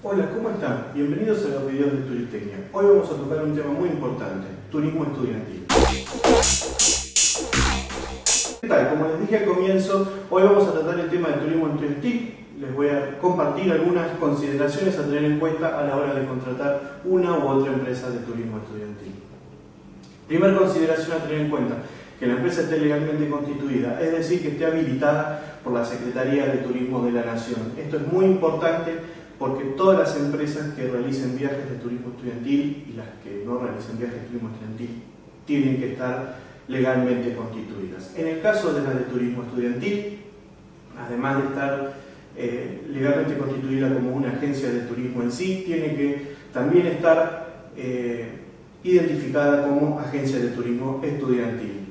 Hola, ¿cómo están? Bienvenidos a los videos de Turistecnia. Hoy vamos a tocar un tema muy importante, turismo estudiantil. ¿Qué tal? Como les dije al comienzo, hoy vamos a tratar el tema de turismo estudiantil. Les voy a compartir algunas consideraciones a tener en cuenta a la hora de contratar una u otra empresa de turismo estudiantil. Primera consideración a tener en cuenta, que la empresa esté legalmente constituida, es decir, que esté habilitada por la Secretaría de Turismo de la Nación. Esto es muy importante porque todas las empresas que realicen viajes de turismo estudiantil y las que no realicen viajes de turismo estudiantil tienen que estar legalmente constituidas. En el caso de las de turismo estudiantil, además de estar eh, legalmente constituida como una agencia de turismo en sí, tiene que también estar eh, identificada como agencia de turismo estudiantil.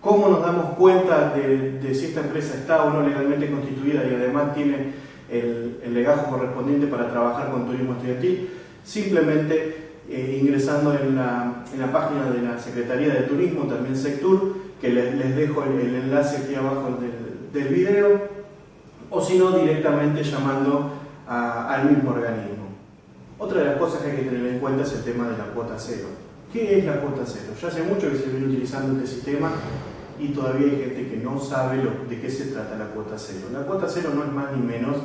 ¿Cómo nos damos cuenta de, de si esta empresa está o no legalmente constituida y además tiene el, legajo correspondiente para trabajar con turismo estudiantil, simplemente eh, ingresando en la, en la, página de la Secretaría de Turismo, también Sectur, que les, dejo el, enlace aquí abajo del, del video, o si no, directamente llamando al mismo organismo. Otra de las cosas que hay que tener en cuenta es el tema de la cuota cero. ¿Qué es la cuota cero? Ya hace mucho que se viene utilizando este sistema y todavía hay gente que no sabe de qué se trata la cuota cero. La cuota cero no es más ni menos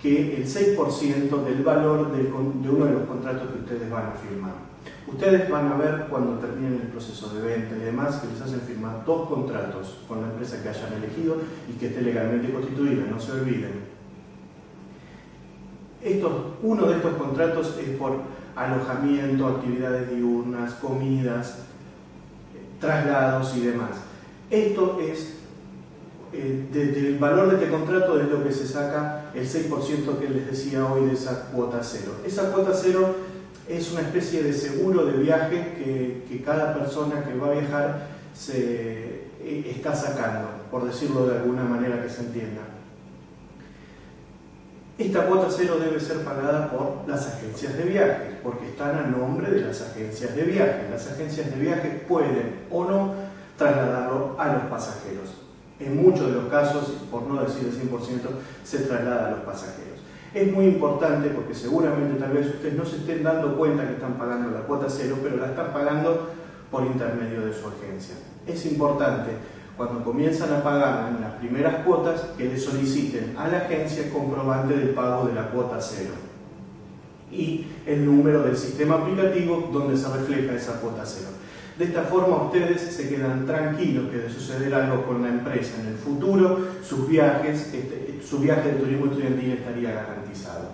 que el 6% del valor de uno de los contratos que ustedes van a firmar. Ustedes van a ver cuando terminen el proceso de venta y demás que les hacen firmar dos contratos con la empresa que hayan elegido y que esté legalmente constituida, no se olviden. uno de estos contratos es por alojamiento, actividades diurnas, comidas, traslados y demás. Esto es, eh, del valor de este contrato es lo que se saca el 6% que les decía hoy de esa cuota cero. Esa cuota cero es una especie de seguro de viaje que, cada persona que va a viajar se eh, está sacando, por decirlo de alguna manera que se entienda. Esta cuota cero debe ser pagada por las agencias de viajes, porque están a nombre de las agencias de viajes. Las agencias de viajes pueden o no trasladarlo a los pasajeros. En muchos de los casos, por no decir el 100%, se traslada a los pasajeros. Es muy importante porque seguramente tal vez ustedes no se estén dando cuenta que están pagando la cuota cero, pero la están pagando por intermedio de su agencia. Es importante cuando comienzan a pagar en las primeras cuotas que le soliciten a la agencia comprobante del pago de la cuota cero y el número del sistema aplicativo donde se refleja esa cuota cero. De esta forma ustedes se quedan tranquilos que de suceder algo con la empresa en el futuro, sus viajes, este, su viaje de turismo estudiantil estaría garantizado.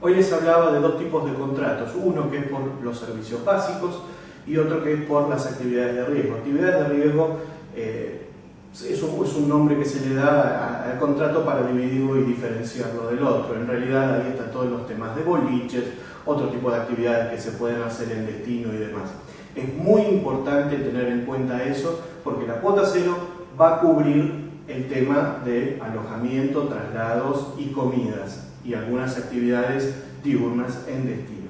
Hoy les hablaba de dos tipos de contratos, uno que es por los servicios básicos y otro que es por las actividades de riesgo. Actividades de riesgo eh, es, un, nombre que se le da al contrato para dividirlo y diferenciarlo del otro. En realidad ahí están todos los temas de boliches, otro tipo de actividades que se pueden hacer en destino y demás. Es muy importante tener en cuenta eso porque la cuota cero va a cubrir el tema de alojamiento, traslados y comidas y algunas actividades diurnas en destino.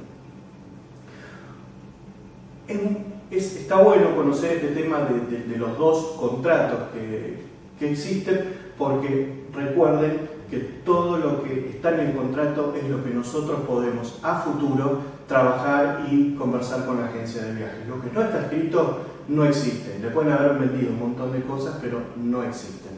está bueno conocer este tema de, los dos contratos que, existen porque recuerden que todo lo que está en el contrato es lo que nosotros podemos a futuro trabajar y conversar con la agencia de viajes. Lo que no está escrito no existe. Le pueden haber vendido un montón de cosas, pero no existen.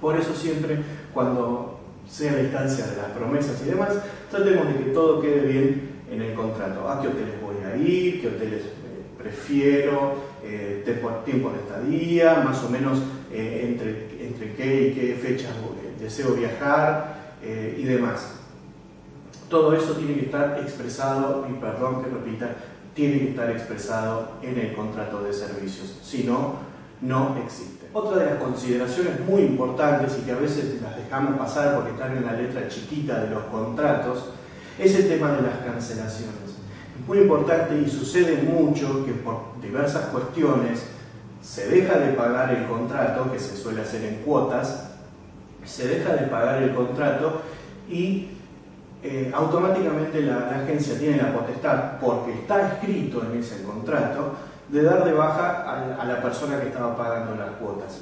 Por eso siempre, cuando sea la instancia de las promesas y demás, tratemos de que todo quede bien en el contrato. ¿A qué hoteles voy a ir? ¿Qué hoteles eh, prefiero? Eh, tiempo de estadía, más o menos eh, entre, entre qué y qué fechas deseo viajar eh, y demás. Todo eso tiene que estar expresado, y perdón que repita, tiene que estar expresado en el contrato de servicios, si no, no existe. Otra de las consideraciones muy importantes y que a veces las dejamos pasar porque están en la letra chiquita de los contratos, es el tema de las cancelaciones. Es muy importante y sucede mucho que por diversas cuestiones se deja de pagar el contrato, que se suele hacer en cuotas, se deja de pagar el contrato y eh, automáticamente la, agencia tiene la potestad, porque está escrito en ese contrato, de dar de baja a, a la persona que estaba pagando las cuotas.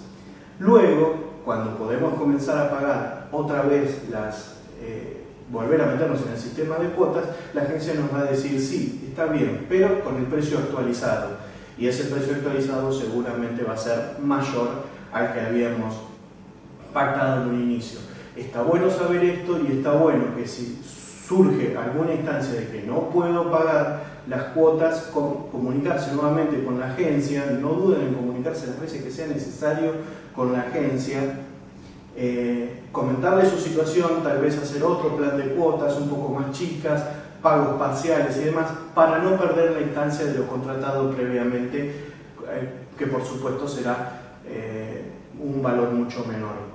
Luego, cuando podemos comenzar a pagar otra vez las, eh, volver a meternos en el sistema de cuotas, la agencia nos va a decir sí, está bien, pero con el precio actualizado. Y ese precio actualizado seguramente va a ser mayor al que habíamos pactado en un inicio. Está bueno saber esto y está bueno que si surge alguna instancia de que no puedo pagar las cuotas, comunicarse nuevamente con la agencia, no duden en comunicarse las veces que sea necesario con la agencia, eh, comentarle su situación, tal vez hacer otro plan de cuotas un poco más chicas, pagos parciales y demás, para no perder la instancia de lo contratado previamente, eh, que por supuesto será eh, un valor mucho menor.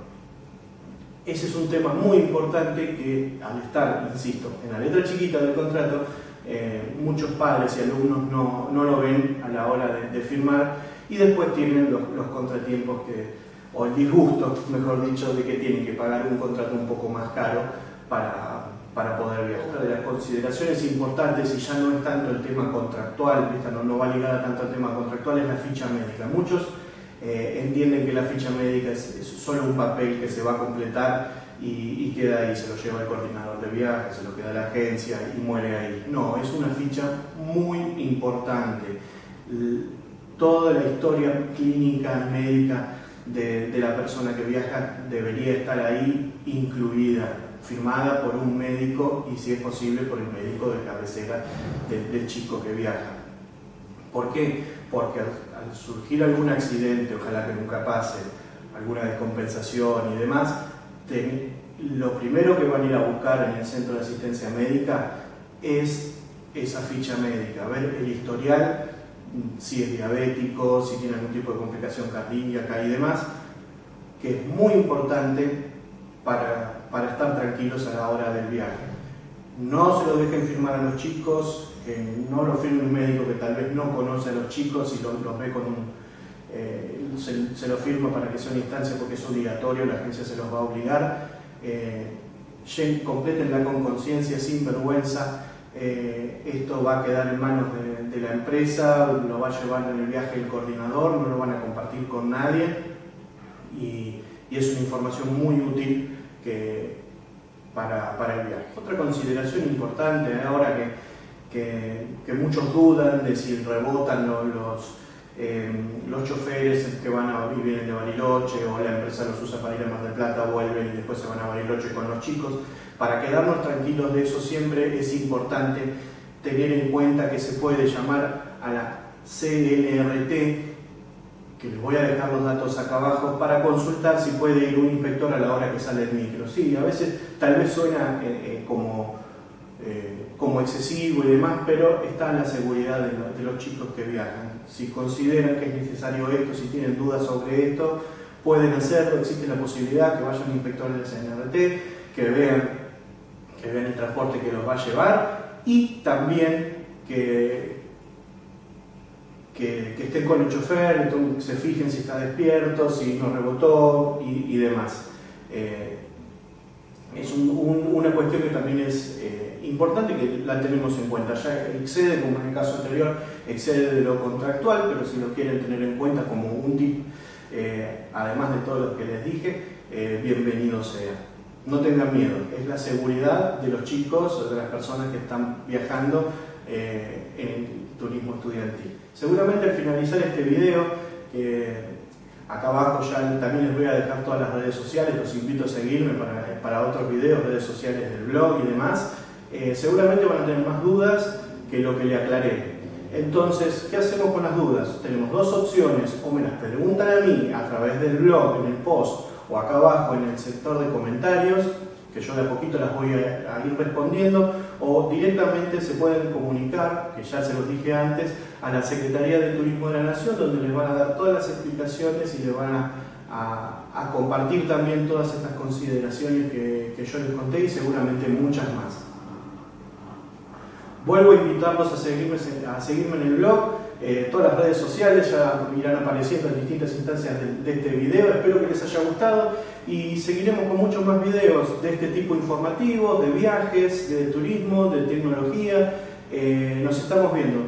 Ese es un tema muy importante que al estar, insisto, en la letra chiquita del contrato, eh, muchos padres y alumnos no, no, lo ven a la hora de, firmar y después tienen los, contratiempos que, o el disgusto, mejor dicho, de que tienen que pagar un contrato un poco más caro para, para poder viajar. Otra de las consideraciones importantes, y ya no es tanto el tema contractual, no, no va ligada tanto al tema contractual, es la ficha médica. Muchos eh, entienden que la ficha médica es, solo un papel que se va a completar y, queda ahí, se lo lleva el coordinador de viajes, se lo queda la agencia y muere ahí. No, es una ficha muy importante. Toda la historia clínica médica de, la persona que viaja debería estar ahí incluida, firmada por un médico y si es posible por el médico de cabecera del chico que viaja. ¿Por qué? Porque al surgir algún accidente, ojalá que nunca pase, alguna descompensación y demás, lo primero que van a ir a buscar en el centro de asistencia médica es esa ficha médica, ver el historial, si es diabético, si tiene algún tipo de complicación cardíaca y demás, que es muy importante para, para estar tranquilos a la hora del viaje. No se lo dejen firmar a los chicos, no lo firme un médico que tal vez no conoce a los chicos y los, ve con un... Eh, se, lo firma para que sea una instancia porque es obligatorio, la agencia se los va a obligar. Eh, completenla con conciencia, sin vergüenza. Eh, esto va a quedar en manos de, la empresa, lo va a llevar en el viaje el coordinador, no lo van a compartir con nadie y, es una información muy útil que, para, para el viaje. Otra consideración importante ahora que que, muchos dudan de si rebotan los, eh, los choferes que van a, y de Bariloche o la empresa los usa para ir a Mar del Plata, vuelven y después se van a Bariloche con los chicos. Para quedarnos tranquilos de eso siempre es importante tener en cuenta que se puede llamar a la CNRT, que les voy a dejar los datos acá abajo, para consultar si puede ir un inspector a la hora que sale el micro. Sí, a veces tal vez suena eh, eh, como como excesivo y demás, pero está en la seguridad de, los chicos que viajan. Si consideran que es necesario esto, si tienen dudas sobre esto, pueden hacerlo, existe la posibilidad que vayan inspectores del CNRT, que vean, que vean el transporte que los va a llevar y también que, que, estén con el chofer, se fijen si está despierto, si no rebotó y, demás. Eh, es una cuestión que también es eh, importante que la tenemos en cuenta. Ya excede, como en el caso anterior, excede de lo contractual, pero si lo quieren tener en cuenta como un tip, eh, además de todo lo que les dije, eh, bienvenido sea. No tengan miedo, es la seguridad de los chicos, de las personas que están viajando en turismo estudiantil. Seguramente al finalizar este video, Acá abajo ya también les voy a dejar todas las redes sociales, los invito a seguirme para, otros videos, redes sociales del blog y demás. Eh, seguramente van a tener más dudas que lo que le aclaré. Entonces, ¿qué hacemos con las dudas? Tenemos dos opciones, o me las preguntan a mí a través del blog, en el post, o acá abajo en el sector de comentarios, que yo de a poquito las voy a, ir respondiendo, o directamente se pueden comunicar, que ya se los dije antes, a la Secretaría de Turismo de la Nación, donde les van a dar todas las explicaciones y les van a, compartir también todas estas consideraciones que, yo les conté y seguramente muchas más. Vuelvo a invitarlos a seguirme, a seguirme en el blog, eh, todas las redes sociales ya irán apareciendo en distintas instancias de, este video. Espero que les haya gustado y seguiremos con muchos más videos de este tipo informativos, de viajes, de turismo, de tecnología. Eh, nos estamos viendo.